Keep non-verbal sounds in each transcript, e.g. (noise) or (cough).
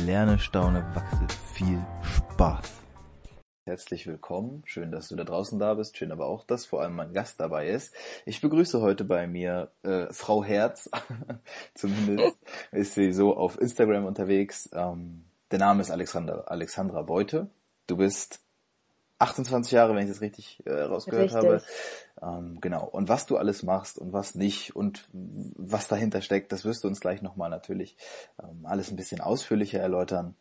Lerne, staune, wachse. Viel Spaß. Herzlich willkommen. Schön, dass du da draußen da bist. Schön aber auch, dass vor allem mein Gast dabei ist. Ich begrüße heute bei mir äh, Frau Herz. (laughs) Zumindest ist sie so auf Instagram unterwegs. Ähm, der Name ist Alexander, Alexandra Beute. Du bist 28 Jahre, wenn ich das richtig äh, rausgehört richtig. habe. Ähm, genau. Und was du alles machst und was nicht und was dahinter steckt, das wirst du uns gleich nochmal natürlich ähm, alles ein bisschen ausführlicher erläutern.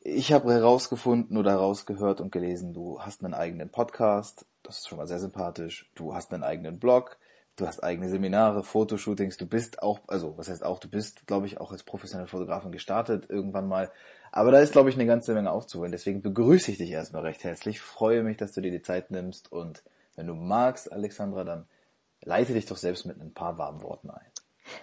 Ich habe herausgefunden oder herausgehört und gelesen, du hast einen eigenen Podcast, das ist schon mal sehr sympathisch. Du hast einen eigenen Blog, du hast eigene Seminare, Fotoshootings, du bist auch, also was heißt auch, du bist, glaube ich, auch als professionelle Fotografin gestartet irgendwann mal. Aber da ist, glaube ich, eine ganze Menge aufzuholen. Deswegen begrüße ich dich erstmal recht herzlich. Freue mich, dass du dir die Zeit nimmst. Und wenn du magst, Alexandra, dann leite dich doch selbst mit ein paar warmen Worten ein.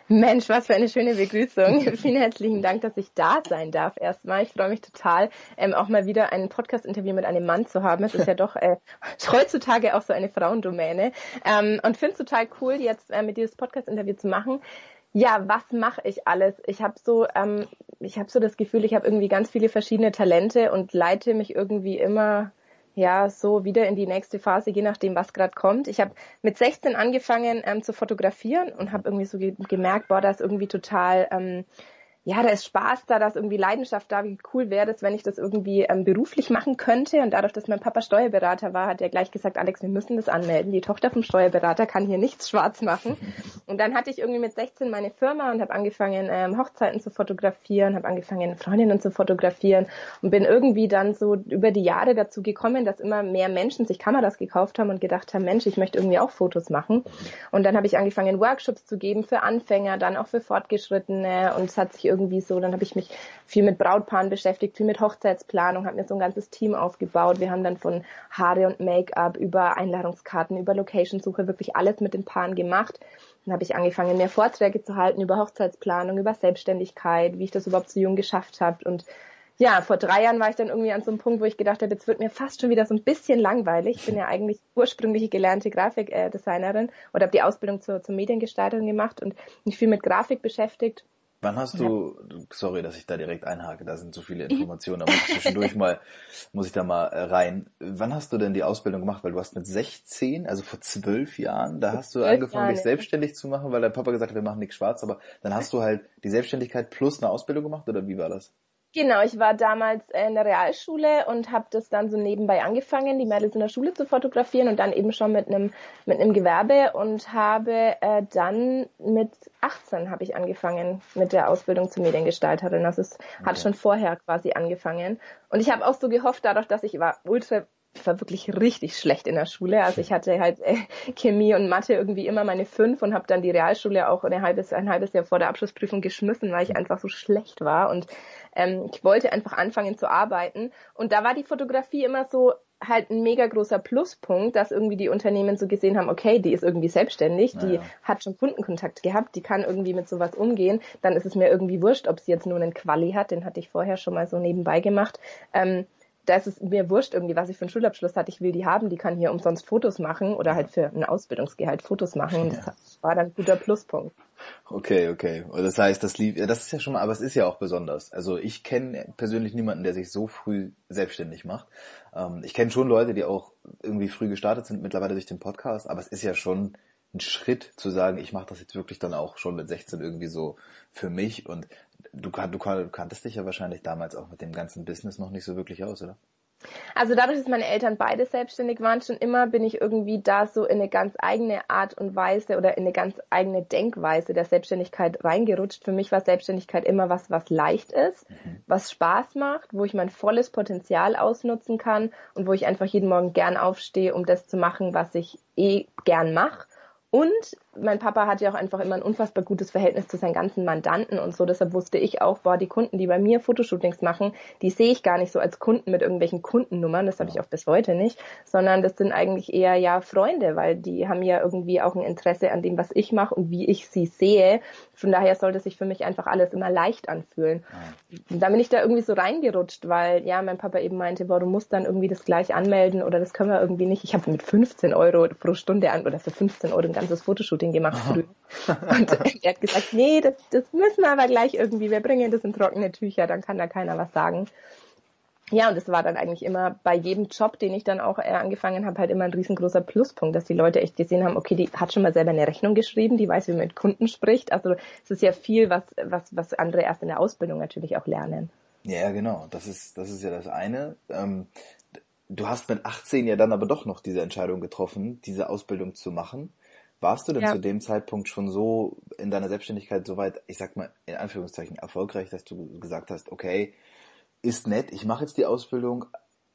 Mensch, was für eine schöne Begrüßung. (laughs) Vielen herzlichen Dank, dass ich da sein darf erstmal. Ich freue mich total, ähm, auch mal wieder ein Podcast-Interview mit einem Mann zu haben. Es ist ja doch äh, (laughs) heutzutage auch so eine Frauendomäne. Ähm, und finde es total cool, jetzt äh, mit dieses Podcast-Interview zu machen. Ja, was mache ich alles? Ich habe so, ähm, ich habe so das Gefühl, ich habe irgendwie ganz viele verschiedene Talente und leite mich irgendwie immer ja so wieder in die nächste Phase, je nachdem, was gerade kommt. Ich habe mit 16 angefangen ähm, zu fotografieren und habe irgendwie so ge gemerkt, boah, das ist irgendwie total ähm, ja, da ist Spaß da, da ist irgendwie Leidenschaft da, wie cool wäre das, wenn ich das irgendwie ähm, beruflich machen könnte. Und dadurch, dass mein Papa Steuerberater war, hat er gleich gesagt, Alex, wir müssen das anmelden. Die Tochter vom Steuerberater kann hier nichts schwarz machen. Und dann hatte ich irgendwie mit 16 meine Firma und habe angefangen, ähm, Hochzeiten zu fotografieren, habe angefangen, Freundinnen zu fotografieren und bin irgendwie dann so über die Jahre dazu gekommen, dass immer mehr Menschen sich Kameras gekauft haben und gedacht haben, Mensch, ich möchte irgendwie auch Fotos machen. Und dann habe ich angefangen, Workshops zu geben für Anfänger, dann auch für Fortgeschrittene und es hat sich irgendwie so. Dann habe ich mich viel mit Brautpaaren beschäftigt, viel mit Hochzeitsplanung, habe mir so ein ganzes Team aufgebaut. Wir haben dann von Haare und Make-up über Einladungskarten, über Locationsuche wirklich alles mit den Paaren gemacht. Dann habe ich angefangen, mehr Vorträge zu halten über Hochzeitsplanung, über Selbstständigkeit, wie ich das überhaupt so jung geschafft habe und ja, vor drei Jahren war ich dann irgendwie an so einem Punkt, wo ich gedacht habe, jetzt wird mir fast schon wieder so ein bisschen langweilig. Ich bin ja eigentlich ursprünglich gelernte Grafikdesignerin oder habe die Ausbildung zur, zur Mediengestalterin gemacht und mich viel mit Grafik beschäftigt Wann hast du, sorry, dass ich da direkt einhake, da sind so viele (laughs) Informationen, da muss ich zwischendurch mal, muss ich da mal äh, rein. Wann hast du denn die Ausbildung gemacht? Weil du hast mit 16, also vor zwölf Jahren, da hast du angefangen, dich selbstständig zu machen, weil dein Papa gesagt hat, wir machen nichts schwarz, aber dann hast du halt die Selbstständigkeit plus eine Ausbildung gemacht oder wie war das? Genau, ich war damals in der Realschule und habe das dann so nebenbei angefangen, die Mädels in der Schule zu fotografieren und dann eben schon mit einem mit einem Gewerbe und habe äh, dann mit 18 habe ich angefangen mit der Ausbildung zur Mediengestalterin. Also es okay. hat schon vorher quasi angefangen und ich habe auch so gehofft, dadurch, dass ich war ultra ich war wirklich richtig schlecht in der Schule. Also ich hatte halt äh, Chemie und Mathe irgendwie immer meine fünf und habe dann die Realschule auch ein halbes, ein halbes Jahr vor der Abschlussprüfung geschmissen, weil ich einfach so schlecht war. Und ähm, ich wollte einfach anfangen zu arbeiten. Und da war die Fotografie immer so halt ein mega großer Pluspunkt, dass irgendwie die Unternehmen so gesehen haben, okay, die ist irgendwie selbstständig, die ja. hat schon Kundenkontakt gehabt, die kann irgendwie mit sowas umgehen, dann ist es mir irgendwie wurscht, ob sie jetzt nur einen Quali hat, den hatte ich vorher schon mal so nebenbei gemacht. Ähm, da ist es mir wurscht irgendwie, was ich für einen Schulabschluss hatte. Ich will die haben, die kann hier umsonst Fotos machen oder halt für ein Ausbildungsgehalt Fotos machen. Das war dann ein guter Pluspunkt. Okay, okay. Das heißt, das lief, das ist ja schon mal, aber es ist ja auch besonders. Also ich kenne persönlich niemanden, der sich so früh selbstständig macht. Ähm, ich kenne schon Leute, die auch irgendwie früh gestartet sind, mittlerweile durch den Podcast, aber es ist ja schon ein Schritt zu sagen, ich mache das jetzt wirklich dann auch schon mit 16 irgendwie so für mich und du, du, du kanntest dich ja wahrscheinlich damals auch mit dem ganzen Business noch nicht so wirklich aus, oder? Also dadurch, dass meine Eltern beide selbstständig waren, schon immer bin ich irgendwie da so in eine ganz eigene Art und Weise oder in eine ganz eigene Denkweise der Selbstständigkeit reingerutscht. Für mich war Selbstständigkeit immer was, was leicht ist, mhm. was Spaß macht, wo ich mein volles Potenzial ausnutzen kann und wo ich einfach jeden Morgen gern aufstehe, um das zu machen, was ich eh gern mache und mein Papa hat ja auch einfach immer ein unfassbar gutes Verhältnis zu seinen ganzen Mandanten und so. Deshalb wusste ich auch, boah, die Kunden, die bei mir Fotoshootings machen, die sehe ich gar nicht so als Kunden mit irgendwelchen Kundennummern. Das habe ich auch bis heute nicht, sondern das sind eigentlich eher ja Freunde, weil die haben ja irgendwie auch ein Interesse an dem, was ich mache und wie ich sie sehe. Von daher sollte sich für mich einfach alles immer leicht anfühlen. Ja. Da bin ich da irgendwie so reingerutscht, weil ja, mein Papa eben meinte, boah, du musst dann irgendwie das gleich anmelden oder das können wir irgendwie nicht. Ich habe mit 15 Euro pro Stunde an oder für 15 Euro ein ganzes Fotoshooting gemacht früher. Und (laughs) er hat gesagt, nee, das, das müssen wir aber gleich irgendwie, wir bringen das in trockene Tücher, dann kann da keiner was sagen. Ja, und das war dann eigentlich immer bei jedem Job, den ich dann auch äh, angefangen habe, halt immer ein riesengroßer Pluspunkt, dass die Leute echt gesehen haben, okay, die hat schon mal selber eine Rechnung geschrieben, die weiß, wie man mit Kunden spricht. Also es ist ja viel, was, was, was andere erst in der Ausbildung natürlich auch lernen. Ja, genau. Das ist, das ist ja das eine. Ähm, du hast mit 18 ja dann aber doch noch diese Entscheidung getroffen, diese Ausbildung zu machen. Warst du denn ja. zu dem Zeitpunkt schon so in deiner Selbstständigkeit soweit, ich sag mal in Anführungszeichen, erfolgreich, dass du gesagt hast, okay, ist nett, ich mache jetzt die Ausbildung,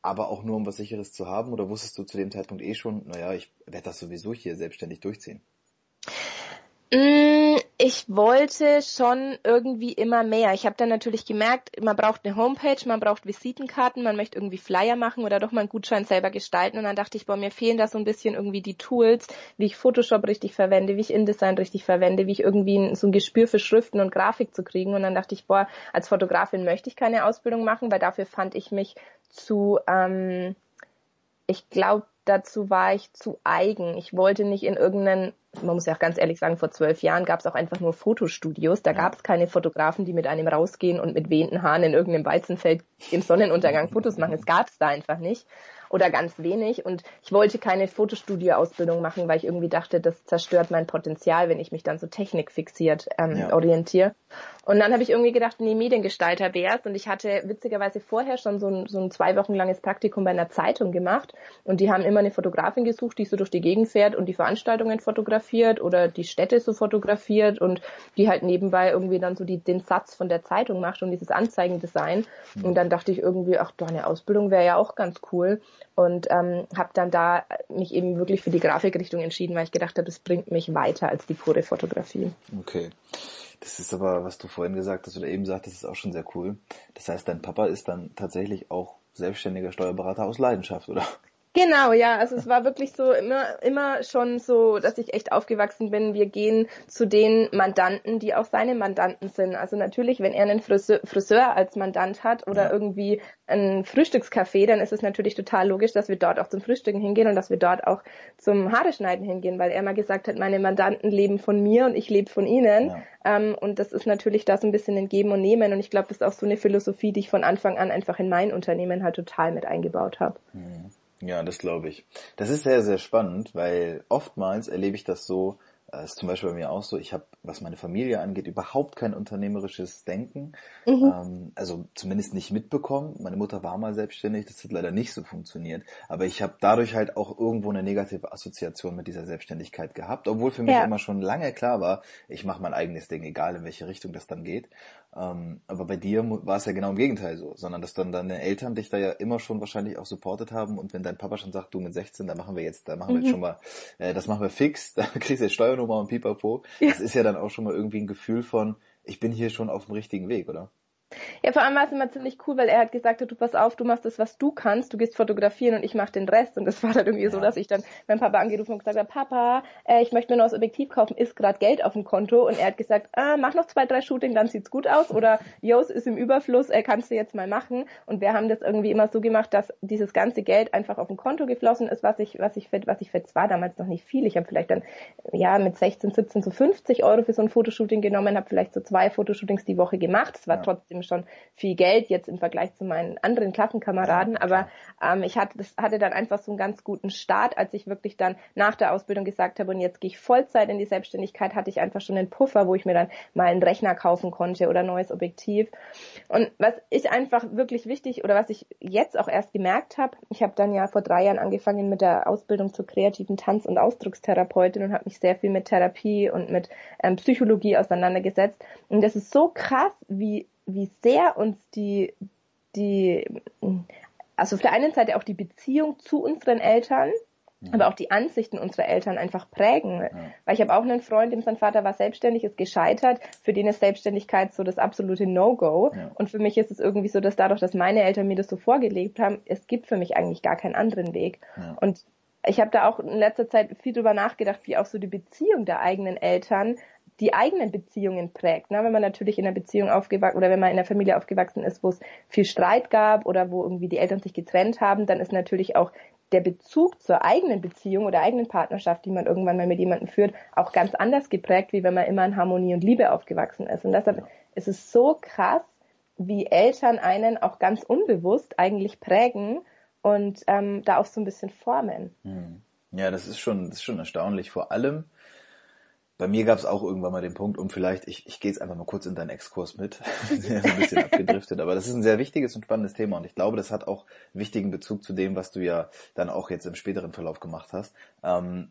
aber auch nur um was sicheres zu haben? Oder wusstest du zu dem Zeitpunkt eh schon, naja, ich werde das sowieso hier selbstständig durchziehen? Mm, ich wollte schon irgendwie immer mehr. Ich habe dann natürlich gemerkt, man braucht eine Homepage, man braucht Visitenkarten, man möchte irgendwie Flyer machen oder doch mal einen Gutschein selber gestalten. Und dann dachte ich, boah, mir fehlen da so ein bisschen irgendwie die Tools, wie ich Photoshop richtig verwende, wie ich InDesign richtig verwende, wie ich irgendwie so ein Gespür für Schriften und Grafik zu kriegen. Und dann dachte ich, boah, als Fotografin möchte ich keine Ausbildung machen, weil dafür fand ich mich zu, ähm, ich glaube, dazu war ich zu eigen. Ich wollte nicht in irgendeinen, man muss ja auch ganz ehrlich sagen, vor zwölf Jahren gab es auch einfach nur Fotostudios. Da gab es keine Fotografen, die mit einem rausgehen und mit wehenden Haaren in irgendeinem Weizenfeld im Sonnenuntergang Fotos machen. Es gab es da einfach nicht oder ganz wenig. Und ich wollte keine Fotostudioausbildung machen, weil ich irgendwie dachte, das zerstört mein Potenzial, wenn ich mich dann so technikfixiert ähm, ja. orientiere. Und dann habe ich irgendwie gedacht, nee, Mediengestalter wär's. Und ich hatte witzigerweise vorher schon so ein, so ein zwei Wochen langes Praktikum bei einer Zeitung gemacht. Und die haben immer eine Fotografin gesucht, die so durch die Gegend fährt und die Veranstaltungen fotografiert oder die Städte so fotografiert und die halt nebenbei irgendwie dann so die, den Satz von der Zeitung macht und dieses Anzeigendesign. Mhm. Und dann dachte ich irgendwie, ach, doch, eine Ausbildung wäre ja auch ganz cool und ähm, habe dann da mich eben wirklich für die Grafikrichtung entschieden, weil ich gedacht habe, das bringt mich weiter als die pure Fotografie. Okay. Das ist aber, was du vorhin gesagt hast oder eben sagtest, ist auch schon sehr cool. Das heißt, dein Papa ist dann tatsächlich auch selbstständiger Steuerberater aus Leidenschaft, oder? Genau, ja, also es war wirklich so immer, immer schon so, dass ich echt aufgewachsen bin. Wir gehen zu den Mandanten, die auch seine Mandanten sind. Also natürlich, wenn er einen Friseur, Friseur als Mandant hat oder ja. irgendwie ein Frühstückscafé, dann ist es natürlich total logisch, dass wir dort auch zum Frühstücken hingehen und dass wir dort auch zum Haare schneiden hingehen, weil er mal gesagt hat, meine Mandanten leben von mir und ich lebe von ihnen. Ja. Ähm, und das ist natürlich da so ein bisschen ein Geben und Nehmen. Und ich glaube, das ist auch so eine Philosophie, die ich von Anfang an einfach in mein Unternehmen halt total mit eingebaut habe. Mhm. Ja, das glaube ich. Das ist sehr, sehr spannend, weil oftmals erlebe ich das so, äh, ist zum Beispiel bei mir auch so, ich habe, was meine Familie angeht, überhaupt kein unternehmerisches Denken. Mhm. Ähm, also zumindest nicht mitbekommen. Meine Mutter war mal selbstständig, das hat leider nicht so funktioniert. Aber ich habe dadurch halt auch irgendwo eine negative Assoziation mit dieser Selbstständigkeit gehabt, obwohl für mich ja. immer schon lange klar war, ich mache mein eigenes Ding, egal in welche Richtung das dann geht. Ähm, aber bei dir war es ja genau im Gegenteil so, sondern dass dann deine Eltern dich da ja immer schon wahrscheinlich auch supportet haben und wenn dein Papa schon sagt, du mit 16, da machen wir jetzt, da machen wir jetzt mhm. schon mal, äh, das machen wir fix, (laughs) da kriegst du jetzt Steuernummer und Pipapo. Ja. Das ist ja dann auch schon mal irgendwie ein Gefühl von, ich bin hier schon auf dem richtigen Weg, oder? Ja, vor allem war es immer ziemlich cool, weil er hat gesagt, du pass auf, du machst das, was du kannst, du gehst fotografieren und ich mach den Rest. Und das war dann irgendwie ja. so, dass ich dann meinen Papa angerufen und gesagt habe, Papa, äh, ich möchte mir noch das Objektiv kaufen, ist gerade Geld auf dem Konto. Und er hat gesagt, ah, mach noch zwei, drei Shooting, dann sieht's gut aus. Oder Jos ist im Überfluss, äh, kannst du jetzt mal machen. Und wir haben das irgendwie immer so gemacht, dass dieses ganze Geld einfach auf dem Konto geflossen ist, was ich, was ich für, was ich für zwar damals noch nicht viel. Ich habe vielleicht dann ja mit 16, 17 so 50 Euro für so ein Fotoshooting genommen, habe vielleicht so zwei Fotoshootings die Woche gemacht. Es war ja. trotzdem schon viel Geld jetzt im Vergleich zu meinen anderen Klassenkameraden, aber ähm, ich hatte, das hatte dann einfach so einen ganz guten Start, als ich wirklich dann nach der Ausbildung gesagt habe, und jetzt gehe ich Vollzeit in die Selbstständigkeit, hatte ich einfach schon einen Puffer, wo ich mir dann mal einen Rechner kaufen konnte oder ein neues Objektiv. Und was ich einfach wirklich wichtig oder was ich jetzt auch erst gemerkt habe, ich habe dann ja vor drei Jahren angefangen mit der Ausbildung zur kreativen Tanz- und Ausdruckstherapeutin und habe mich sehr viel mit Therapie und mit ähm, Psychologie auseinandergesetzt. Und das ist so krass, wie wie sehr uns die, die, also auf der einen Seite auch die Beziehung zu unseren Eltern mhm. aber auch die Ansichten unserer Eltern einfach prägen. Ja. Weil ich habe auch einen Freund, dem sein Vater war selbstständig, ist gescheitert, für den ist Selbstständigkeit so das absolute No-Go. Ja. Und für mich ist es irgendwie so, dass dadurch, dass meine Eltern mir das so vorgelebt haben, es gibt für mich eigentlich gar keinen anderen Weg. Ja. Und ich habe da auch in letzter Zeit viel drüber nachgedacht, wie auch so die Beziehung der eigenen Eltern die eigenen Beziehungen prägt. Ne? Wenn man natürlich in einer Beziehung aufgewachsen oder wenn man in einer Familie aufgewachsen ist, wo es viel Streit gab oder wo irgendwie die Eltern sich getrennt haben, dann ist natürlich auch der Bezug zur eigenen Beziehung oder eigenen Partnerschaft, die man irgendwann mal mit jemandem führt, auch ganz anders geprägt, wie wenn man immer in Harmonie und Liebe aufgewachsen ist. Und deshalb ist es so krass, wie Eltern einen auch ganz unbewusst eigentlich prägen und ähm, da auch so ein bisschen formen. Hm. Ja, das ist schon, das ist schon erstaunlich. Vor allem, bei mir gab es auch irgendwann mal den Punkt, um vielleicht, ich, ich gehe jetzt einfach mal kurz in deinen Exkurs mit, (laughs) ein bisschen abgedriftet, aber das ist ein sehr wichtiges und spannendes Thema und ich glaube, das hat auch wichtigen Bezug zu dem, was du ja dann auch jetzt im späteren Verlauf gemacht hast. Ähm,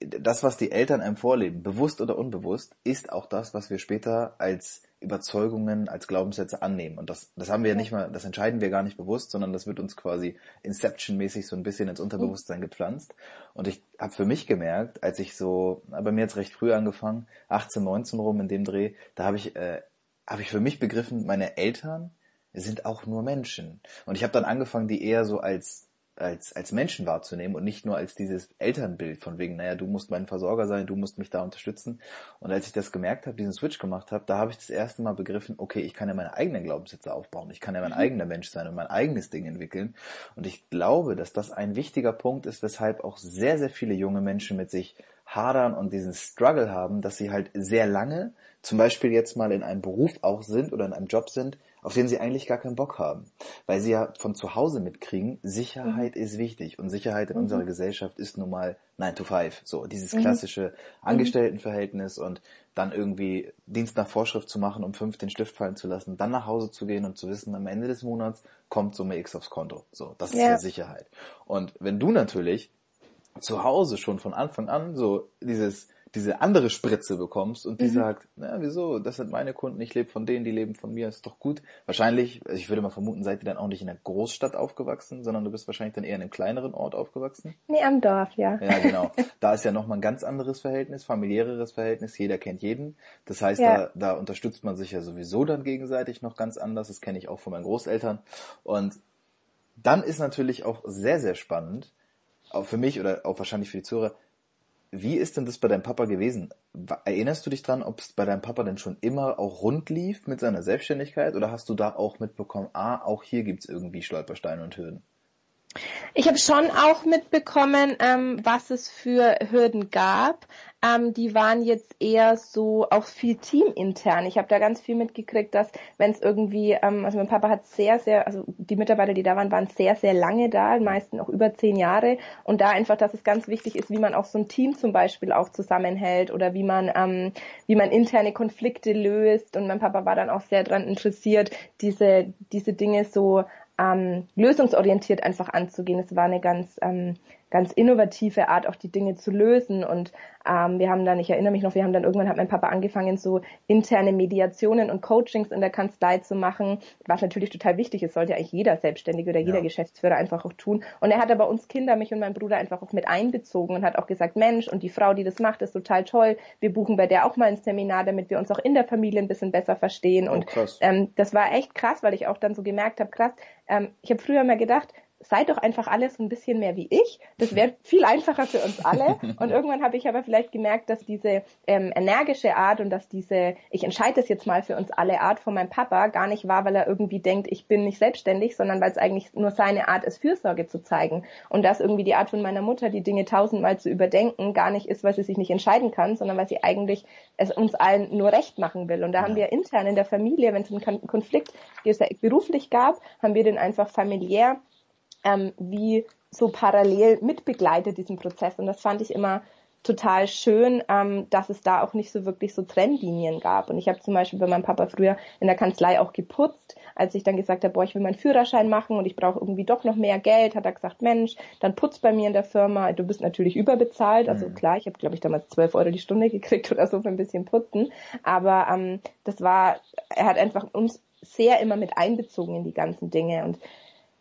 das, was die Eltern einem vorleben, bewusst oder unbewusst, ist auch das, was wir später als Überzeugungen, als Glaubenssätze annehmen. Und das, das haben wir ja nicht mal, das entscheiden wir gar nicht bewusst, sondern das wird uns quasi Inception-mäßig so ein bisschen ins Unterbewusstsein gepflanzt. Und ich habe für mich gemerkt, als ich so, bei mir jetzt recht früh angefangen, 18, 19 rum in dem Dreh, da habe ich, äh, habe ich für mich begriffen, meine Eltern sind auch nur Menschen. Und ich habe dann angefangen, die eher so als als, als Menschen wahrzunehmen und nicht nur als dieses Elternbild von wegen, naja, du musst mein Versorger sein, du musst mich da unterstützen. Und als ich das gemerkt habe, diesen Switch gemacht habe, da habe ich das erste Mal begriffen, okay, ich kann ja meine eigenen Glaubenssätze aufbauen, ich kann ja mein mhm. eigener Mensch sein und mein eigenes Ding entwickeln. Und ich glaube, dass das ein wichtiger Punkt ist, weshalb auch sehr, sehr viele junge Menschen mit sich hadern und diesen Struggle haben, dass sie halt sehr lange, zum Beispiel jetzt mal in einem Beruf auch sind oder in einem Job sind, auf den sie eigentlich gar keinen Bock haben. Weil sie ja von zu Hause mitkriegen, Sicherheit mhm. ist wichtig. Und Sicherheit in mhm. unserer Gesellschaft ist nun mal 9 to 5. So, dieses mhm. klassische mhm. Angestelltenverhältnis und dann irgendwie Dienst nach Vorschrift zu machen, um fünf den Stift fallen zu lassen, dann nach Hause zu gehen und zu wissen, am Ende des Monats kommt Summe X aufs Konto. So, das ist ja Sicherheit. Und wenn du natürlich zu Hause schon von Anfang an so dieses diese andere Spritze bekommst und die mhm. sagt, na wieso, das sind meine Kunden, ich lebe von denen, die leben von mir, ist doch gut. Wahrscheinlich, also ich würde mal vermuten, seid ihr dann auch nicht in einer Großstadt aufgewachsen, sondern du bist wahrscheinlich dann eher in einem kleineren Ort aufgewachsen. Nee, am Dorf, ja. Ja, genau. (laughs) Da ist ja nochmal ein ganz anderes Verhältnis, familiäreres Verhältnis, jeder kennt jeden. Das heißt, ja. da, da unterstützt man sich ja sowieso dann gegenseitig noch ganz anders, das kenne ich auch von meinen Großeltern. Und dann ist natürlich auch sehr, sehr spannend, auch für mich oder auch wahrscheinlich für die Zuhörer, wie ist denn das bei deinem Papa gewesen? Erinnerst du dich dran, ob es bei deinem Papa denn schon immer auch rund lief mit seiner Selbstständigkeit oder hast du da auch mitbekommen, ah, auch hier gibt's irgendwie Stolpersteine und Hürden? Ich habe schon auch mitbekommen, ähm, was es für Hürden gab. Ähm, die waren jetzt eher so auch viel teamintern. Ich habe da ganz viel mitgekriegt, dass wenn es irgendwie, ähm, also mein Papa hat sehr, sehr, also die Mitarbeiter, die da waren, waren sehr, sehr lange da, meistens auch über zehn Jahre. Und da einfach, dass es ganz wichtig ist, wie man auch so ein Team zum Beispiel auch zusammenhält oder wie man, ähm, wie man interne Konflikte löst. Und mein Papa war dann auch sehr daran interessiert, diese, diese Dinge so ähm, lösungsorientiert einfach anzugehen. Es war eine ganz ähm, ganz innovative Art, auch die Dinge zu lösen. Und ähm, wir haben dann, ich erinnere mich noch, wir haben dann irgendwann hat mein Papa angefangen, so interne Mediationen und Coachings in der Kanzlei zu machen, was natürlich total wichtig ist, sollte eigentlich jeder Selbstständige oder jeder ja. Geschäftsführer einfach auch tun. Und er hat aber uns Kinder, mich und meinen Bruder einfach auch mit einbezogen und hat auch gesagt, Mensch, und die Frau, die das macht, ist total toll. Wir buchen bei der auch mal ein Seminar, damit wir uns auch in der Familie ein bisschen besser verstehen. Oh, und ähm, das war echt krass, weil ich auch dann so gemerkt habe, krass, ähm, ich habe früher mal gedacht, seid doch einfach alles ein bisschen mehr wie ich. Das (laughs) wäre viel einfacher für uns alle. (laughs) Und irgendwann habe ich aber vielleicht gemerkt, dass diese ähm, energische Art und dass diese, ich entscheide das jetzt mal für uns alle Art von meinem Papa gar nicht war, weil er irgendwie denkt, ich bin nicht selbstständig, sondern weil es eigentlich nur seine Art ist, Fürsorge zu zeigen. Und dass irgendwie die Art von meiner Mutter, die Dinge tausendmal zu überdenken, gar nicht ist, weil sie sich nicht entscheiden kann, sondern weil sie eigentlich es uns allen nur recht machen will. Und da haben wir intern in der Familie, wenn es einen Konflikt beruflich gab, haben wir den einfach familiär ähm, wie so parallel mitbegleitet diesen Prozess. Und das fand ich immer total schön, ähm, dass es da auch nicht so wirklich so Trennlinien gab. Und ich habe zum Beispiel bei meinem Papa früher in der Kanzlei auch geputzt. Als ich dann gesagt habe, boah, ich will meinen Führerschein machen und ich brauche irgendwie doch noch mehr Geld, hat er gesagt, Mensch, dann putz bei mir in der Firma. Du bist natürlich überbezahlt. Also mhm. klar, ich habe, glaube ich, damals zwölf Euro die Stunde gekriegt oder so für ein bisschen Putzen. Aber ähm, das war, er hat einfach uns sehr immer mit einbezogen in die ganzen Dinge. Und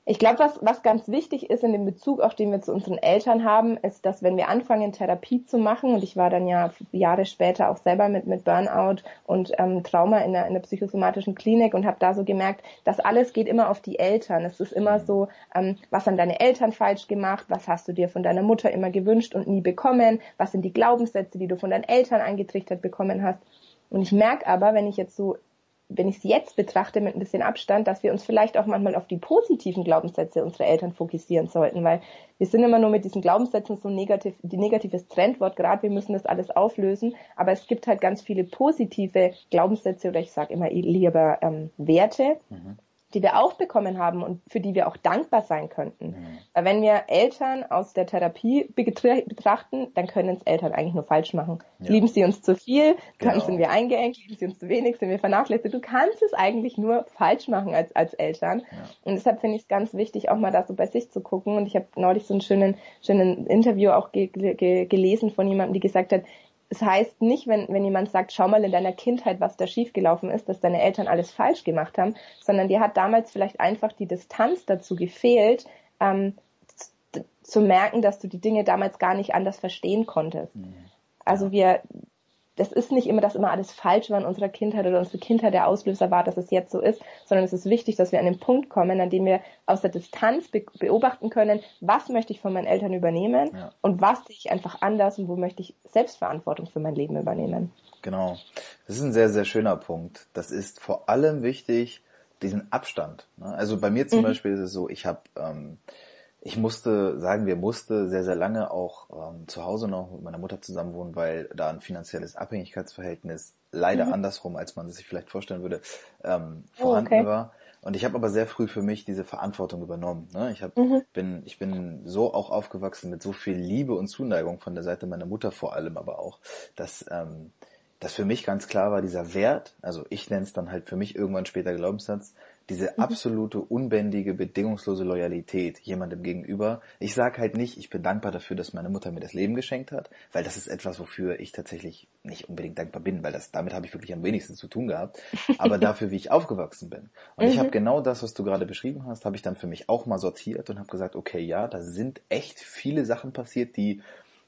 Ich glaube, was, was ganz wichtig ist in dem Bezug, auch den wir zu unseren Eltern haben, ist, dass wenn wir anfangen, Therapie zu machen, und ich war dann ja Jahre später auch selber mit, mit Burnout und ähm, Trauma in der, in der psychosomatischen Klinik und habe da so gemerkt, dass alles geht immer auf die Eltern. Es ist immer so, ähm, was haben deine Eltern falsch gemacht, was hast du dir von deiner Mutter immer gewünscht und nie bekommen, was sind die Glaubenssätze, die du von deinen Eltern eingetrichtert bekommen hast. Und ich merke aber, wenn ich jetzt so wenn ich es jetzt betrachte mit ein bisschen Abstand, dass wir uns vielleicht auch manchmal auf die positiven Glaubenssätze unserer Eltern fokussieren sollten, weil wir sind immer nur mit diesen Glaubenssätzen so negativ, die negatives Trendwort gerade, wir müssen das alles auflösen, aber es gibt halt ganz viele positive Glaubenssätze oder ich sage immer lieber ähm, Werte, mhm die wir auch bekommen haben und für die wir auch dankbar sein könnten. Mhm. Weil wenn wir Eltern aus der Therapie betrachten, dann können es Eltern eigentlich nur falsch machen. Ja. Lieben sie uns zu viel, dann genau. sind wir eingeengt, lieben sie uns zu wenig, sind wir vernachlässigt. Du kannst es eigentlich nur falsch machen als, als Eltern. Ja. Und deshalb finde ich es ganz wichtig, auch mal da so bei sich zu gucken. Und ich habe neulich so einen schönen, schönen Interview auch ge ge gelesen von jemandem, die gesagt hat, es heißt nicht, wenn, wenn jemand sagt, schau mal in deiner Kindheit, was da schiefgelaufen ist, dass deine Eltern alles falsch gemacht haben, sondern dir hat damals vielleicht einfach die Distanz dazu gefehlt, ähm, zu merken, dass du die Dinge damals gar nicht anders verstehen konntest. Mhm. Also wir, das ist nicht immer, dass immer alles falsch war in unserer Kindheit oder unsere Kindheit der Auslöser war, dass es jetzt so ist, sondern es ist wichtig, dass wir an den Punkt kommen, an dem wir aus der Distanz be beobachten können, was möchte ich von meinen Eltern übernehmen ja. und was sehe ich einfach anders und wo möchte ich Selbstverantwortung für mein Leben übernehmen. Genau. Das ist ein sehr, sehr schöner Punkt. Das ist vor allem wichtig, diesen Abstand. Ne? Also bei mir zum mhm. Beispiel ist es so, ich habe ähm, ich musste, sagen wir musste, sehr, sehr lange auch ähm, zu Hause noch mit meiner Mutter zusammen wohnen, weil da ein finanzielles Abhängigkeitsverhältnis leider mhm. andersrum, als man sich vielleicht vorstellen würde, ähm, vorhanden oh, okay. war. Und ich habe aber sehr früh für mich diese Verantwortung übernommen. Ne? Ich hab, mhm. bin, ich bin so auch aufgewachsen mit so viel Liebe und Zuneigung von der Seite meiner Mutter vor allem, aber auch, dass ähm, dass für mich ganz klar war, dieser Wert, also ich nenne es dann halt für mich irgendwann später Glaubenssatz, diese mhm. absolute, unbändige, bedingungslose Loyalität jemandem gegenüber. Ich sage halt nicht, ich bin dankbar dafür, dass meine Mutter mir das Leben geschenkt hat, weil das ist etwas, wofür ich tatsächlich nicht unbedingt dankbar bin, weil das damit habe ich wirklich am wenigsten zu tun gehabt, aber (laughs) dafür, wie ich aufgewachsen bin. Und mhm. ich habe genau das, was du gerade beschrieben hast, habe ich dann für mich auch mal sortiert und habe gesagt, okay, ja, da sind echt viele Sachen passiert, die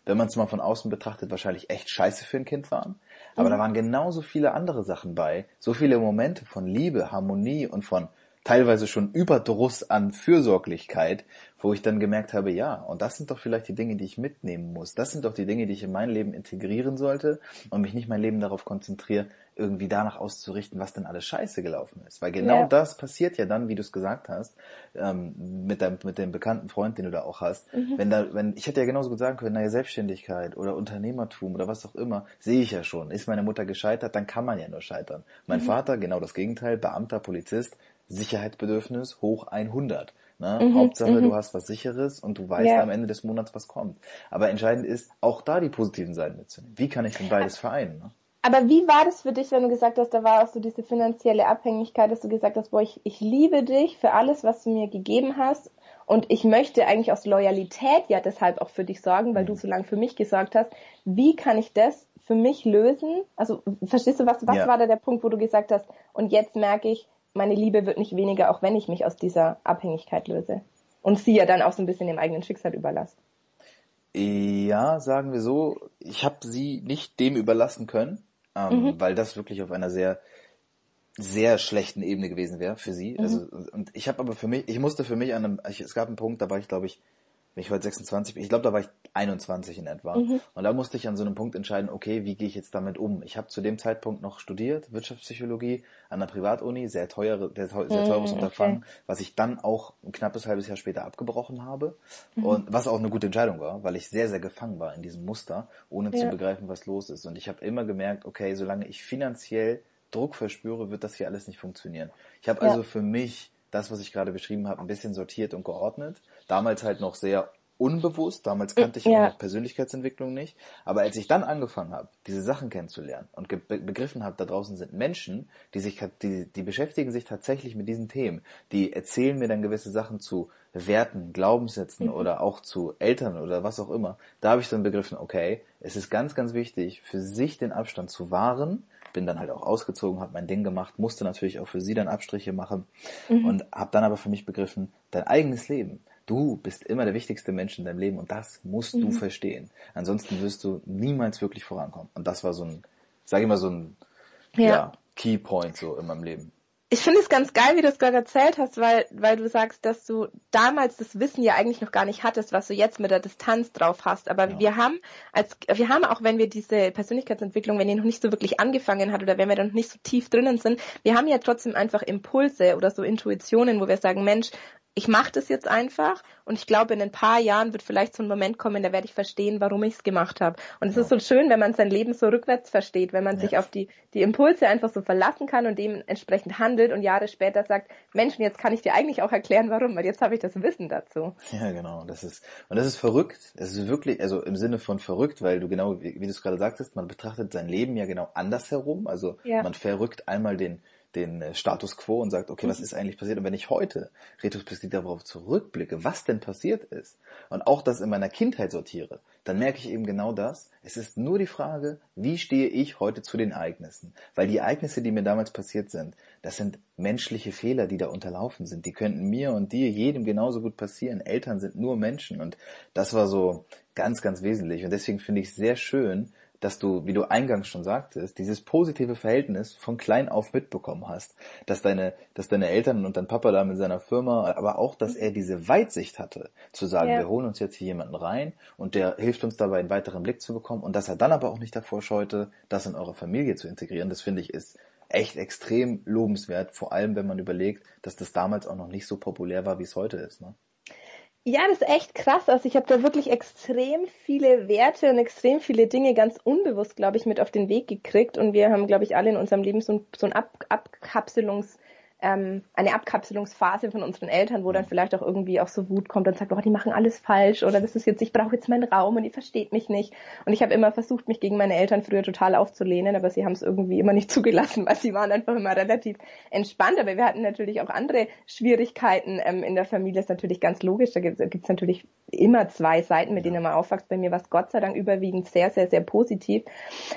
wenn man es mal von außen betrachtet, wahrscheinlich echt scheiße für ein Kind waren. Aber mhm. da waren genauso viele andere Sachen bei. So viele Momente von Liebe, Harmonie und von teilweise schon Überdruss an Fürsorglichkeit, wo ich dann gemerkt habe, ja, und das sind doch vielleicht die Dinge, die ich mitnehmen muss. Das sind doch die Dinge, die ich in mein Leben integrieren sollte und mich nicht mein Leben darauf konzentriere, irgendwie danach auszurichten, was denn alles scheiße gelaufen ist. Weil genau ja. das passiert ja dann, wie du es gesagt hast, ähm, mit deinem, mit dem bekannten Freund, den du da auch hast. Mhm. Wenn da, wenn, ich hätte ja genauso gut sagen können, naja, Selbstständigkeit oder Unternehmertum oder was auch immer, sehe ich ja schon. Ist meine Mutter gescheitert, dann kann man ja nur scheitern. Mein mhm. Vater, genau das Gegenteil, Beamter, Polizist, Sicherheitsbedürfnis hoch 100. Ne? Mhm, Hauptsache, du mhm. hast was Sicheres und du weißt ja. am Ende des Monats, was kommt. Aber entscheidend ist, auch da die positiven Seiten mitzunehmen. Wie kann ich denn beides vereinen? Ne? Aber wie war das für dich, wenn du gesagt hast, da war auch so diese finanzielle Abhängigkeit, dass du gesagt hast, boah, ich, ich liebe dich für alles, was du mir gegeben hast und ich möchte eigentlich aus Loyalität ja deshalb auch für dich sorgen, weil du mhm. so lange für mich gesorgt hast. Wie kann ich das für mich lösen? Also verstehst du, was, was ja. war da der Punkt, wo du gesagt hast, und jetzt merke ich, meine Liebe wird nicht weniger, auch wenn ich mich aus dieser Abhängigkeit löse. Und sie ja dann auch so ein bisschen dem eigenen Schicksal überlasse. Ja, sagen wir so, ich habe sie nicht dem überlassen können ähm, mhm. weil das wirklich auf einer sehr sehr schlechten Ebene gewesen wäre für sie. Mhm. Also und ich habe aber für mich, ich musste für mich an einem, ich, es gab einen Punkt, da war ich glaube ich, wenn ich heute 26 bin, ich glaube da war ich 21 in etwa mhm. und da musste ich an so einem Punkt entscheiden, okay, wie gehe ich jetzt damit um? Ich habe zu dem Zeitpunkt noch studiert Wirtschaftspsychologie an der Privatuni, sehr teure, sehr, sehr teures mhm, Unterfangen, okay. was ich dann auch ein knappes halbes Jahr später abgebrochen habe mhm. und was auch eine gute Entscheidung war, weil ich sehr sehr gefangen war in diesem Muster, ohne ja. zu begreifen, was los ist und ich habe immer gemerkt, okay, solange ich finanziell Druck verspüre, wird das hier alles nicht funktionieren. Ich habe ja. also für mich das, was ich gerade beschrieben habe, ein bisschen sortiert und geordnet. Damals halt noch sehr unbewusst, damals kannte ich ja. auch Persönlichkeitsentwicklung nicht, aber als ich dann angefangen habe, diese Sachen kennenzulernen und begriffen habe, da draußen sind Menschen, die sich die, die beschäftigen sich tatsächlich mit diesen Themen, die erzählen mir dann gewisse Sachen zu Werten, Glaubenssätzen mhm. oder auch zu Eltern oder was auch immer. Da habe ich dann begriffen, okay, es ist ganz ganz wichtig für sich den Abstand zu wahren, bin dann halt auch ausgezogen, habe mein Ding gemacht, musste natürlich auch für sie dann Abstriche machen mhm. und habe dann aber für mich begriffen, dein eigenes Leben, du bist immer der wichtigste Mensch in deinem Leben und das musst mhm. du verstehen. Ansonsten wirst du niemals wirklich vorankommen. Und das war so ein, sag ich mal, so ein ja. ja Key Point so in meinem Leben ich finde es ganz geil, wie du es gerade erzählt hast, weil, weil du sagst, dass du damals das Wissen ja eigentlich noch gar nicht hattest, was du jetzt mit der Distanz drauf hast. Aber ja. wir haben, als, wir haben auch, wenn wir diese Persönlichkeitsentwicklung, wenn die noch nicht so wirklich angefangen hat oder wenn wir dann noch nicht so tief drinnen sind, wir haben ja trotzdem einfach Impulse oder so Intuitionen, wo wir sagen, Mensch, ich mache das jetzt einfach und ich glaube, in ein paar Jahren wird vielleicht so ein Moment kommen, da werde ich verstehen, warum ich es gemacht habe. Und es ja. ist so schön, wenn man sein Leben so rückwärts versteht, wenn man ja. sich auf die, die Impulse einfach so verlassen kann und dementsprechend handelt und Jahre später sagt, Menschen, jetzt kann ich dir eigentlich auch erklären, warum, weil jetzt habe ich das Wissen dazu. Ja, genau. Das ist, und das ist verrückt. Es ist wirklich, also im Sinne von verrückt, weil du genau, wie, wie du es gerade sagtest, man betrachtet sein Leben ja genau andersherum. Also ja. man verrückt einmal den, den äh, Status quo und sagt, okay, was mhm. ist eigentlich passiert? Und wenn ich heute retrospektiv darauf zurückblicke, was denn passiert ist und auch das in meiner Kindheit sortiere, dann merke ich eben genau das. Es ist nur die Frage, wie stehe ich heute zu den Ereignissen? Weil die Ereignisse, die mir damals passiert sind, das sind menschliche Fehler, die da unterlaufen sind. Die könnten mir und dir, jedem genauso gut passieren. Eltern sind nur Menschen und das war so ganz, ganz wesentlich. Und deswegen finde ich es sehr schön, dass du, wie du eingangs schon sagtest, dieses positive Verhältnis von klein auf mitbekommen hast, dass deine, dass deine Eltern und dein Papa da mit seiner Firma, aber auch, dass er diese Weitsicht hatte, zu sagen, ja. wir holen uns jetzt hier jemanden rein und der hilft uns dabei, einen weiteren Blick zu bekommen und dass er dann aber auch nicht davor scheute, das in eure Familie zu integrieren, das finde ich ist echt extrem lobenswert, vor allem wenn man überlegt, dass das damals auch noch nicht so populär war, wie es heute ist. Ne? Ja, das ist echt krass. Also ich habe da wirklich extrem viele Werte und extrem viele Dinge ganz unbewusst, glaube ich, mit auf den Weg gekriegt. Und wir haben, glaube ich, alle in unserem Leben so ein, so ein Ab Abkapselungs- ähm, eine Abkapselungsphase von unseren Eltern, wo dann vielleicht auch irgendwie auch so Wut kommt und sagt, oh, die machen alles falsch oder das ist jetzt, ich brauche jetzt meinen Raum und ihr versteht mich nicht. Und ich habe immer versucht, mich gegen meine Eltern früher total aufzulehnen, aber sie haben es irgendwie immer nicht (laughs) zugelassen, weil sie waren einfach immer relativ entspannt. Aber wir hatten natürlich auch andere Schwierigkeiten ähm, in der Familie, das ist natürlich ganz logisch. Da gibt es natürlich immer zwei Seiten, mit denen man aufwächst. Bei mir war es Gott sei Dank überwiegend sehr, sehr, sehr positiv.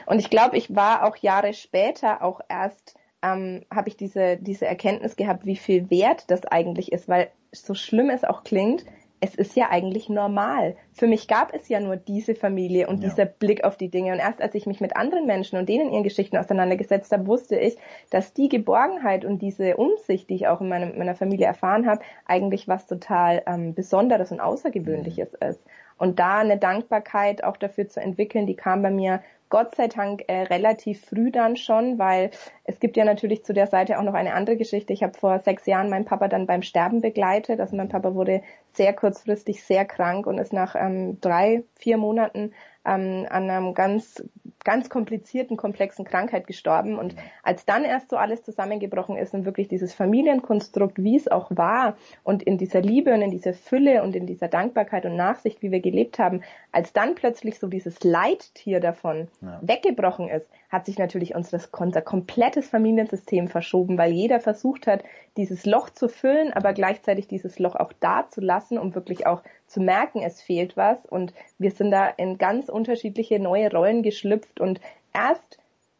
Und ich glaube, ich war auch Jahre später auch erst ähm, habe ich diese, diese Erkenntnis gehabt, wie viel wert das eigentlich ist, weil so schlimm es auch klingt, es ist ja eigentlich normal. Für mich gab es ja nur diese Familie und ja. dieser Blick auf die Dinge. Und erst als ich mich mit anderen Menschen und denen ihren Geschichten auseinandergesetzt habe, wusste ich, dass die Geborgenheit und diese Umsicht, die ich auch in meinem, meiner Familie erfahren habe, eigentlich was total ähm, Besonderes und Außergewöhnliches mhm. ist. Und da eine Dankbarkeit auch dafür zu entwickeln, die kam bei mir Gott sei Dank äh, relativ früh dann schon, weil es gibt ja natürlich zu der Seite auch noch eine andere Geschichte. Ich habe vor sechs Jahren meinen Papa dann beim Sterben begleitet. Also mein Papa wurde sehr kurzfristig sehr krank und ist nach ähm, drei, vier Monaten ähm, an einem ganz, ganz komplizierten, komplexen Krankheit gestorben. Und als dann erst so alles zusammengebrochen ist und wirklich dieses Familienkonstrukt, wie es auch war, und in dieser Liebe und in dieser Fülle und in dieser Dankbarkeit und Nachsicht, wie wir gelebt haben, als dann plötzlich so dieses Leittier davon ja. weggebrochen ist, hat sich natürlich unser, komplettes Familiensystem verschoben, weil jeder versucht hat, dieses Loch zu füllen, aber gleichzeitig dieses Loch auch da zu lassen, um wirklich auch zu merken, es fehlt was. Und wir sind da in ganz unterschiedliche neue Rollen geschlüpft. Und erst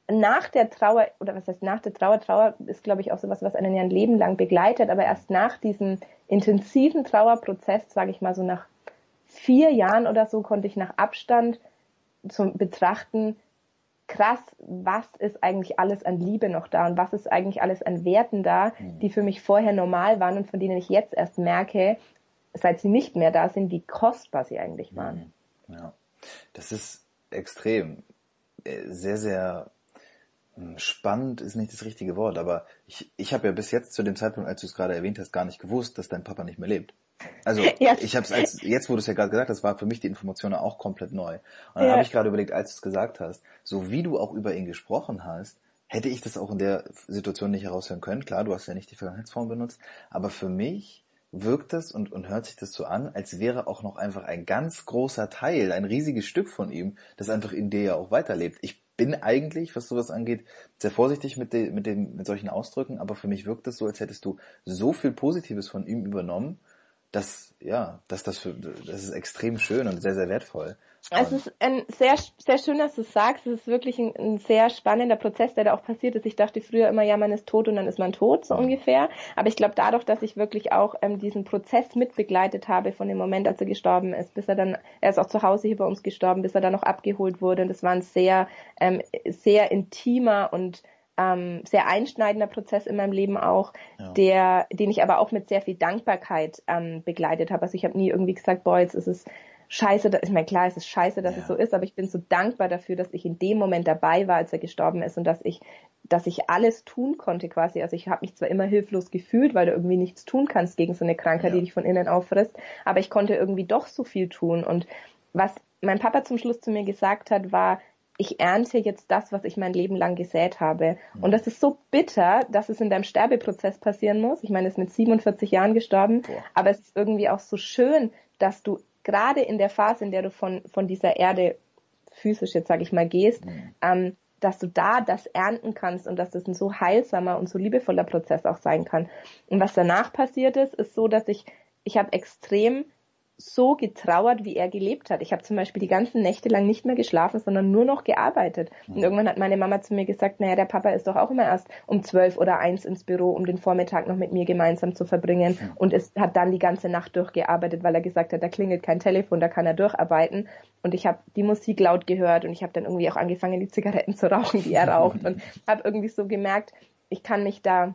nach der Trauer, oder was heißt nach der Trauer, Trauer ist, glaube ich, auch sowas, was einen ja ein Leben lang begleitet, aber erst nach diesem intensiven Trauerprozess, sage ich mal so nach vier Jahren oder so, konnte ich nach Abstand zum Betrachten, krass, was ist eigentlich alles an Liebe noch da und was ist eigentlich alles an Werten da, mhm. die für mich vorher normal waren und von denen ich jetzt erst merke, seit sie nicht mehr da sind, wie kostbar sie eigentlich waren. Mhm. Ja, das ist extrem, äh, sehr, sehr hm, spannend ist nicht das richtige Wort, aber ich, ich habe ja bis jetzt zu dem Zeitpunkt, als du es gerade erwähnt hast, gar nicht gewusst, dass dein Papa nicht mehr lebt. Also (laughs) ja. ich habe es als jetzt, wo du es ja gerade gesagt hast, war für mich die Information auch komplett neu. Und dann ja. habe ich gerade überlegt, als du es gesagt hast, so wie du auch über ihn gesprochen hast, hätte ich das auch in der Situation nicht heraushören können. Klar, du hast ja nicht die Vergangenheitsform benutzt, aber für mich wirkt es und, und hört sich das so an, als wäre auch noch einfach ein ganz großer Teil, ein riesiges Stück von ihm, das einfach in dir ja auch weiterlebt. Ich bin eigentlich, was sowas angeht, sehr vorsichtig mit, de, mit, dem, mit solchen Ausdrücken, aber für mich wirkt es so, als hättest du so viel Positives von ihm übernommen das, ja, dass das, für, das ist extrem schön und sehr, sehr wertvoll. Es ist ein sehr, sehr schön, dass du es sagst. Es ist wirklich ein, ein, sehr spannender Prozess, der da auch passiert ist. Ich dachte früher immer, ja, man ist tot und dann ist man tot, so ungefähr. Aber ich glaube, dadurch, dass ich wirklich auch ähm, diesen Prozess mitbegleitet habe von dem Moment, als er gestorben ist, bis er dann, er ist auch zu Hause hier bei uns gestorben, bis er dann noch abgeholt wurde. Und das war ein sehr, ähm, sehr intimer und ähm, sehr einschneidender Prozess in meinem Leben auch, ja. der, den ich aber auch mit sehr viel Dankbarkeit ähm, begleitet habe. Also ich habe nie irgendwie gesagt, boah, jetzt ist es scheiße, ich meine, klar, es ist scheiße, dass ja. es so ist, aber ich bin so dankbar dafür, dass ich in dem Moment dabei war, als er gestorben ist und dass ich, dass ich alles tun konnte quasi. Also ich habe mich zwar immer hilflos gefühlt, weil du irgendwie nichts tun kannst gegen so eine Krankheit, ja. die dich von innen auffrisst, aber ich konnte irgendwie doch so viel tun. Und was mein Papa zum Schluss zu mir gesagt hat, war, ich ernte jetzt das, was ich mein Leben lang gesät habe. Mhm. Und das ist so bitter, dass es in deinem Sterbeprozess passieren muss. Ich meine, er ist mit 47 Jahren gestorben, Boah. aber es ist irgendwie auch so schön, dass du gerade in der Phase, in der du von, von dieser Erde physisch jetzt sage ich mal gehst, mhm. ähm, dass du da das ernten kannst und dass das ein so heilsamer und so liebevoller Prozess auch sein kann. Und was danach passiert ist, ist so, dass ich, ich habe extrem so getrauert, wie er gelebt hat. Ich habe zum Beispiel die ganzen Nächte lang nicht mehr geschlafen, sondern nur noch gearbeitet. Und mhm. irgendwann hat meine Mama zu mir gesagt, naja, der Papa ist doch auch immer erst um zwölf oder eins ins Büro, um den Vormittag noch mit mir gemeinsam zu verbringen. Mhm. Und es hat dann die ganze Nacht durchgearbeitet, weil er gesagt hat, da klingelt kein Telefon, da kann er durcharbeiten. Und ich habe die Musik laut gehört und ich habe dann irgendwie auch angefangen, die Zigaretten zu rauchen, die er raucht. und (laughs) habe irgendwie so gemerkt, ich kann mich da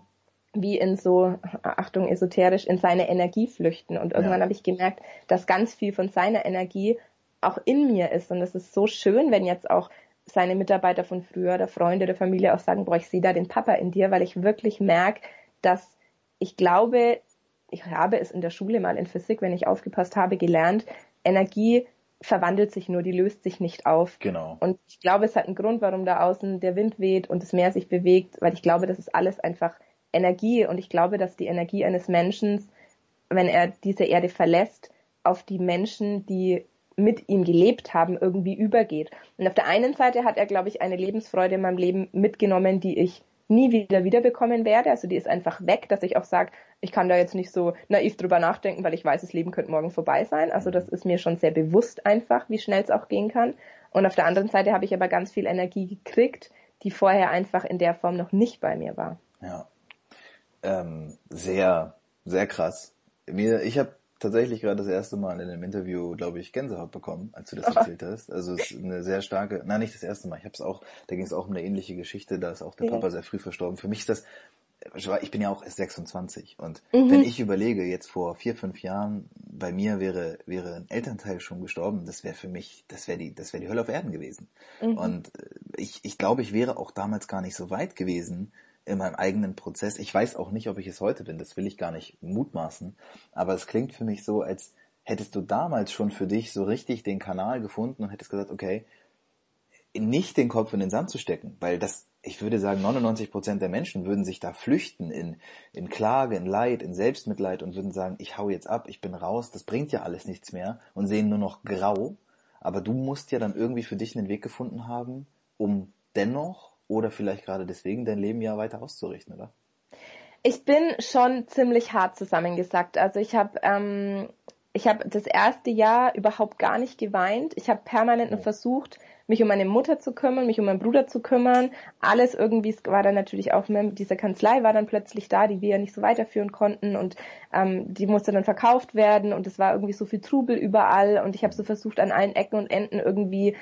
wie in so, Achtung, esoterisch, in seine Energie flüchten. Und irgendwann ja. habe ich gemerkt, dass ganz viel von seiner Energie auch in mir ist. Und es ist so schön, wenn jetzt auch seine Mitarbeiter von früher oder Freunde der Familie auch sagen, boah, ich sehe da den Papa in dir, weil ich wirklich merke, dass ich glaube, ich habe es in der Schule mal in Physik, wenn ich aufgepasst habe, gelernt, Energie verwandelt sich nur, die löst sich nicht auf. Genau. Und ich glaube, es hat einen Grund, warum da außen der Wind weht und das Meer sich bewegt, weil ich glaube, das ist alles einfach Energie und ich glaube, dass die Energie eines Menschen, wenn er diese Erde verlässt, auf die Menschen, die mit ihm gelebt haben, irgendwie übergeht. Und auf der einen Seite hat er, glaube ich, eine Lebensfreude in meinem Leben mitgenommen, die ich nie wieder wiederbekommen werde. Also die ist einfach weg, dass ich auch sage, ich kann da jetzt nicht so naiv drüber nachdenken, weil ich weiß, das Leben könnte morgen vorbei sein. Also das ist mir schon sehr bewusst einfach, wie schnell es auch gehen kann. Und auf der anderen Seite habe ich aber ganz viel Energie gekriegt, die vorher einfach in der Form noch nicht bei mir war. Ja ähm, sehr, sehr krass. Mir, ich habe tatsächlich gerade das erste Mal in einem Interview, glaube ich, Gänsehaut bekommen, als du das (laughs) erzählt hast. Also es ist eine sehr starke, nein, nicht das erste Mal. Ich habe es auch, da ging es auch um eine ähnliche Geschichte, da ist auch der ja. Papa sehr früh verstorben. Für mich ist das, ich bin ja auch erst 26 und mhm. wenn ich überlege, jetzt vor vier, fünf Jahren, bei mir wäre, wäre ein Elternteil schon gestorben, das wäre für mich, das wäre die, das wäre die Hölle auf Erden gewesen. Mhm. Und äh, ich, ich glaube, ich wäre auch damals gar nicht so weit gewesen, in meinem eigenen Prozess. Ich weiß auch nicht, ob ich es heute bin, das will ich gar nicht mutmaßen, aber es klingt für mich so, als hättest du damals schon für dich so richtig den Kanal gefunden und hättest gesagt, okay, nicht den Kopf in den Sand zu stecken, weil das, ich würde sagen, 99 Prozent der Menschen würden sich da flüchten in, in Klage, in Leid, in Selbstmitleid und würden sagen, ich hau jetzt ab, ich bin raus, das bringt ja alles nichts mehr und sehen nur noch grau. Aber du musst ja dann irgendwie für dich einen Weg gefunden haben, um dennoch oder vielleicht gerade deswegen dein Leben ja weiter auszurichten, oder? Ich bin schon ziemlich hart zusammengesackt. Also ich habe ähm, ich habe das erste Jahr überhaupt gar nicht geweint. Ich habe permanent nur versucht, mich um meine Mutter zu kümmern, mich um meinen Bruder zu kümmern. Alles irgendwie war dann natürlich auch mit dieser Kanzlei war dann plötzlich da, die wir ja nicht so weiterführen konnten und ähm, die musste dann verkauft werden und es war irgendwie so viel Trubel überall und ich habe so versucht an allen Ecken und Enden irgendwie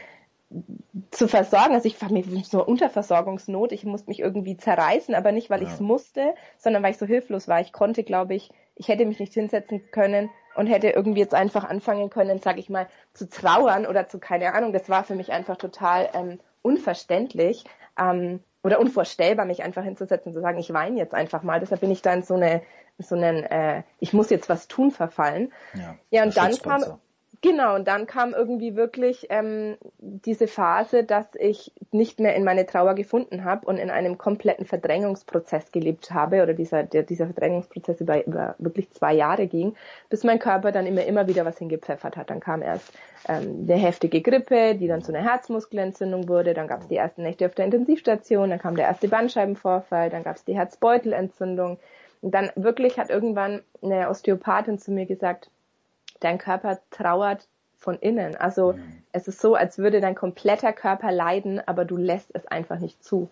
zu versorgen. Also ich war mir so Unterversorgungsnot. Ich musste mich irgendwie zerreißen, aber nicht, weil ja. ich es musste, sondern weil ich so hilflos war. Ich konnte, glaube ich, ich hätte mich nicht hinsetzen können und hätte irgendwie jetzt einfach anfangen können, sage ich mal, zu trauern oder zu keine Ahnung. Das war für mich einfach total ähm, unverständlich ähm, oder unvorstellbar, mich einfach hinzusetzen und zu sagen, ich weine jetzt einfach mal. Deshalb bin ich dann so eine so einen äh, ich muss jetzt was tun verfallen. Ja, ja und dann kam Genau, und dann kam irgendwie wirklich ähm, diese Phase, dass ich nicht mehr in meine Trauer gefunden habe und in einem kompletten Verdrängungsprozess gelebt habe oder dieser, der, dieser Verdrängungsprozess über, über wirklich zwei Jahre ging, bis mein Körper dann immer, immer wieder was hingepfeffert hat. Dann kam erst ähm, eine heftige Grippe, die dann zu einer Herzmuskelentzündung wurde, dann gab es die ersten Nächte auf der Intensivstation, dann kam der erste Bandscheibenvorfall, dann gab es die Herzbeutelentzündung, Und dann wirklich hat irgendwann eine Osteopathin zu mir gesagt, dein Körper trauert von innen. Also mhm. es ist so, als würde dein kompletter Körper leiden, aber du lässt es einfach nicht zu.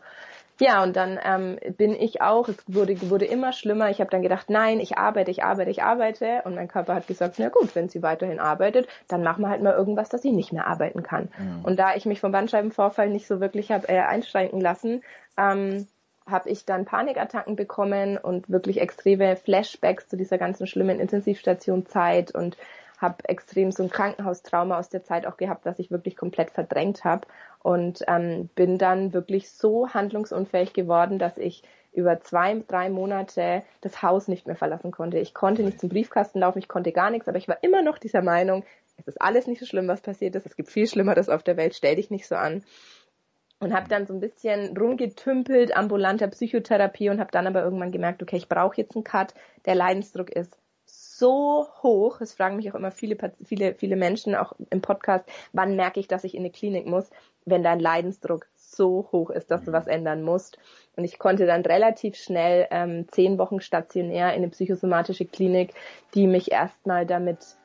Ja, und dann ähm, bin ich auch, es wurde, wurde immer schlimmer. Ich habe dann gedacht, nein, ich arbeite, ich arbeite, ich arbeite. Und mein Körper hat gesagt, na gut, wenn sie weiterhin arbeitet, dann machen wir halt mal irgendwas, dass sie nicht mehr arbeiten kann. Mhm. Und da ich mich vom Bandscheibenvorfall nicht so wirklich habe äh, einschränken lassen, ähm, habe ich dann Panikattacken bekommen und wirklich extreme Flashbacks zu dieser ganzen schlimmen Intensivstationzeit und habe extrem so ein Krankenhaustrauma aus der Zeit auch gehabt, was ich wirklich komplett verdrängt habe und ähm, bin dann wirklich so handlungsunfähig geworden, dass ich über zwei, drei Monate das Haus nicht mehr verlassen konnte. Ich konnte nicht zum Briefkasten laufen, ich konnte gar nichts, aber ich war immer noch dieser Meinung, es ist alles nicht so schlimm, was passiert ist, es gibt viel Schlimmeres auf der Welt, stell dich nicht so an und habe dann so ein bisschen rumgetümpelt, ambulanter Psychotherapie und habe dann aber irgendwann gemerkt, okay, ich brauche jetzt einen Cut. Der Leidensdruck ist so hoch. Es fragen mich auch immer viele, viele, viele Menschen auch im Podcast, wann merke ich, dass ich in eine Klinik muss, wenn dein Leidensdruck so hoch ist, dass du was ändern musst. Und ich konnte dann relativ schnell ähm, zehn Wochen stationär in eine psychosomatische Klinik, die mich erstmal damit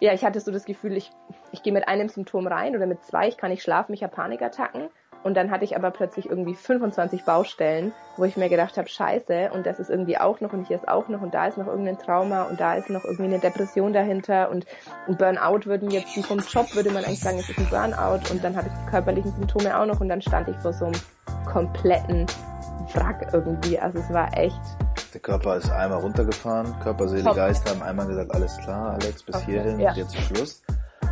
ja, ich hatte so das Gefühl, ich, ich gehe mit einem Symptom rein oder mit zwei, ich kann nicht schlafen, ich habe Panikattacken. Und dann hatte ich aber plötzlich irgendwie 25 Baustellen, wo ich mir gedacht habe, scheiße, und das ist irgendwie auch noch und hier ist auch noch und da ist noch irgendein Trauma und da ist noch irgendwie eine Depression dahinter und ein Burnout würden jetzt vom Job würde man eigentlich sagen, es ist ein Burnout und dann hatte ich die körperlichen Symptome auch noch und dann stand ich vor so einem kompletten Wrack irgendwie. Also es war echt. Der Körper ist einmal runtergefahren, Körper, Seele, Geist haben einmal gesagt, alles klar, Alex, bis okay, hierhin, ja. jetzt Schluss.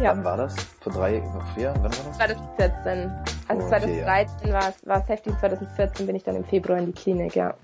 Ja. Wann war das? Vor drei, vor vier? Wann war das? 2014. Also oh, okay, 2013 ja. war es, war es heftig, 2014 bin ich dann im Februar in die Klinik, ja.